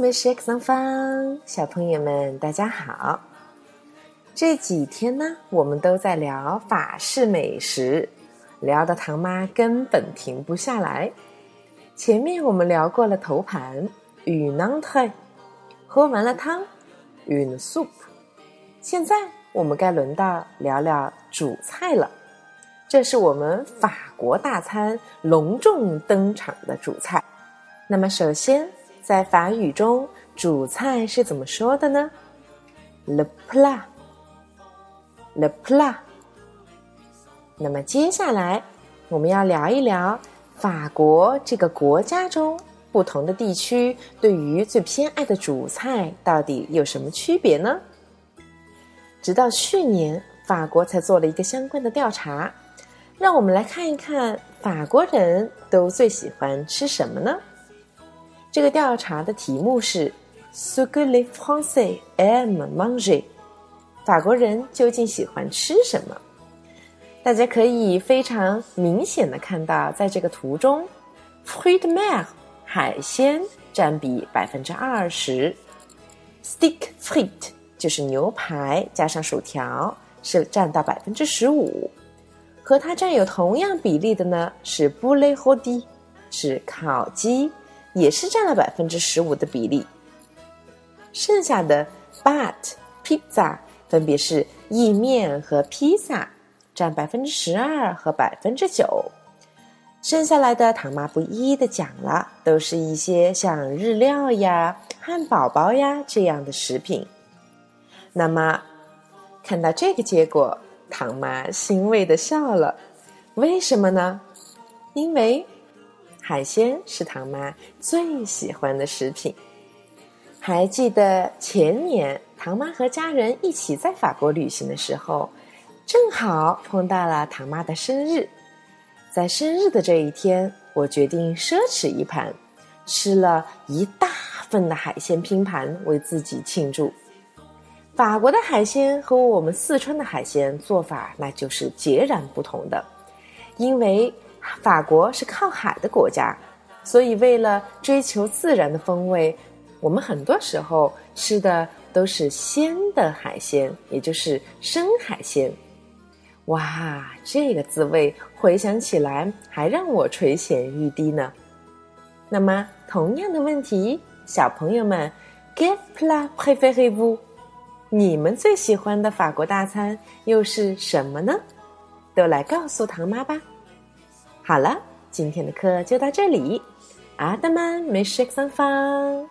美食上方，小朋友们大家好。这几天呢，我们都在聊法式美食，聊的唐妈根本停不下来。前面我们聊过了头盘与 n 泰，喝完了汤与 soup，现在我们该轮到聊聊主菜了。这是我们法国大餐隆重登场的主菜。那么，首先在法语中，主菜是怎么说的呢？Le plat，le plat。那么接下来我们要聊一聊。法国这个国家中，不同的地区对于最偏爱的主菜到底有什么区别呢？直到去年，法国才做了一个相关的调查，让我们来看一看法国人都最喜欢吃什么呢？这个调查的题目是 sugu le Français aiment manger”，法国人究竟喜欢吃什么？大家可以非常明显的看到，在这个图中，fruit mer 海鲜占比百分之二十，stick frit 就是牛排加上薯条是占到百分之十五，和它占有同样比例的呢是 boulet r o d i 是烤鸡，也是占了百分之十五的比例。剩下的 but pizza 分别是意面和披萨。占百分之十二和百分之九，剩下来的唐妈不一一的讲了，都是一些像日料呀、汉堡包呀这样的食品。那么看到这个结果，唐妈欣慰的笑了。为什么呢？因为海鲜是唐妈最喜欢的食品。还记得前年唐妈和家人一起在法国旅行的时候。正好碰到了唐妈的生日，在生日的这一天，我决定奢侈一盘，吃了一大份的海鲜拼盘为自己庆祝。法国的海鲜和我们四川的海鲜做法那就是截然不同的，因为法国是靠海的国家，所以为了追求自然的风味，我们很多时候吃的都是鲜的海鲜，也就是生海鲜。哇，这个滋味回想起来还让我垂涎欲滴呢。那么，同样的问题，小朋友们，Quel plat p r é f é r e v o 你们最喜欢的法国大餐又是什么呢？都来告诉唐妈吧。好了，今天的课就到这里。阿德曼，没事上方。